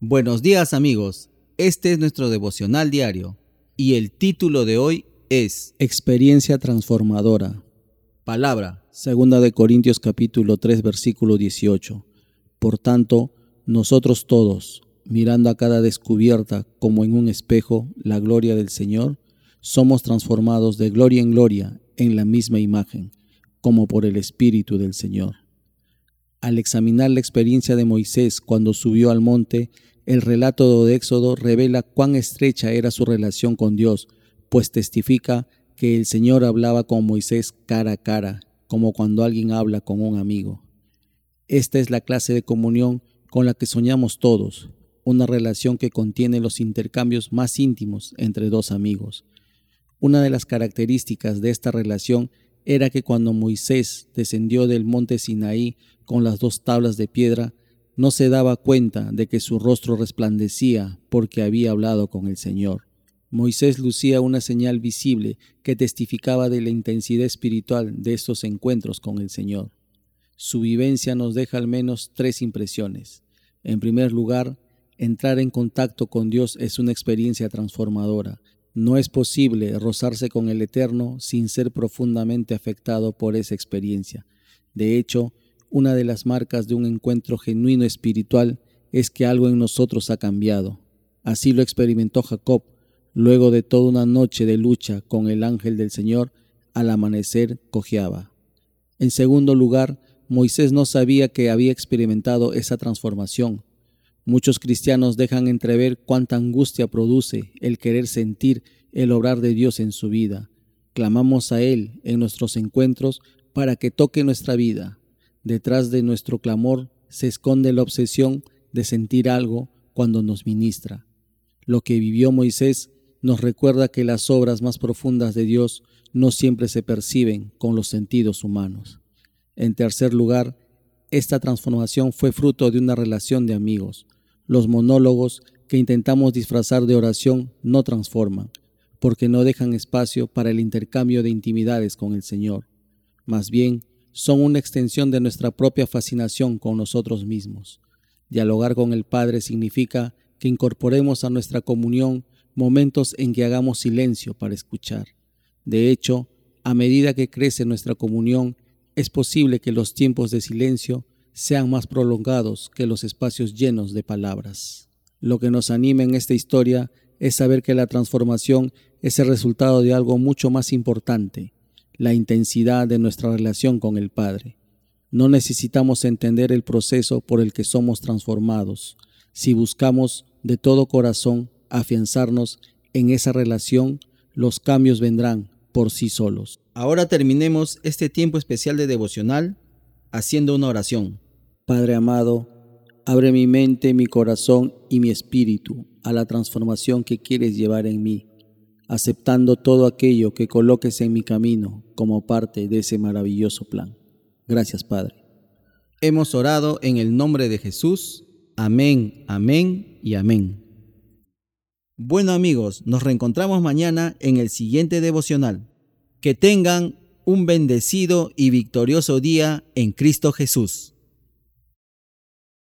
Buenos días amigos, este es nuestro devocional diario y el título de hoy es Experiencia transformadora. Palabra. Segunda de Corintios capítulo 3 versículo 18. Por tanto, nosotros todos, mirando a cada descubierta como en un espejo la gloria del Señor, somos transformados de gloria en gloria en la misma imagen, como por el Espíritu del Señor. Al examinar la experiencia de Moisés cuando subió al monte, el relato de Éxodo revela cuán estrecha era su relación con Dios, pues testifica que el Señor hablaba con Moisés cara a cara, como cuando alguien habla con un amigo. Esta es la clase de comunión con la que soñamos todos, una relación que contiene los intercambios más íntimos entre dos amigos. Una de las características de esta relación era que cuando Moisés descendió del monte Sinaí con las dos tablas de piedra, no se daba cuenta de que su rostro resplandecía porque había hablado con el Señor. Moisés lucía una señal visible que testificaba de la intensidad espiritual de estos encuentros con el Señor. Su vivencia nos deja al menos tres impresiones. En primer lugar, entrar en contacto con Dios es una experiencia transformadora. No es posible rozarse con el Eterno sin ser profundamente afectado por esa experiencia. De hecho, una de las marcas de un encuentro genuino espiritual es que algo en nosotros ha cambiado. Así lo experimentó Jacob, luego de toda una noche de lucha con el ángel del Señor, al amanecer cojeaba. En segundo lugar, Moisés no sabía que había experimentado esa transformación. Muchos cristianos dejan entrever cuánta angustia produce el querer sentir el obrar de Dios en su vida. Clamamos a Él en nuestros encuentros para que toque nuestra vida. Detrás de nuestro clamor se esconde la obsesión de sentir algo cuando nos ministra. Lo que vivió Moisés nos recuerda que las obras más profundas de Dios no siempre se perciben con los sentidos humanos. En tercer lugar, esta transformación fue fruto de una relación de amigos. Los monólogos que intentamos disfrazar de oración no transforman, porque no dejan espacio para el intercambio de intimidades con el Señor. Más bien, son una extensión de nuestra propia fascinación con nosotros mismos. Dialogar con el Padre significa que incorporemos a nuestra comunión momentos en que hagamos silencio para escuchar. De hecho, a medida que crece nuestra comunión, es posible que los tiempos de silencio sean más prolongados que los espacios llenos de palabras. Lo que nos anima en esta historia es saber que la transformación es el resultado de algo mucho más importante, la intensidad de nuestra relación con el Padre. No necesitamos entender el proceso por el que somos transformados. Si buscamos de todo corazón afianzarnos en esa relación, los cambios vendrán por sí solos. Ahora terminemos este tiempo especial de devocional haciendo una oración. Padre amado, abre mi mente, mi corazón y mi espíritu a la transformación que quieres llevar en mí, aceptando todo aquello que coloques en mi camino como parte de ese maravilloso plan. Gracias, Padre. Hemos orado en el nombre de Jesús. Amén, amén y amén. Bueno amigos, nos reencontramos mañana en el siguiente devocional. Que tengan un bendecido y victorioso día en Cristo Jesús.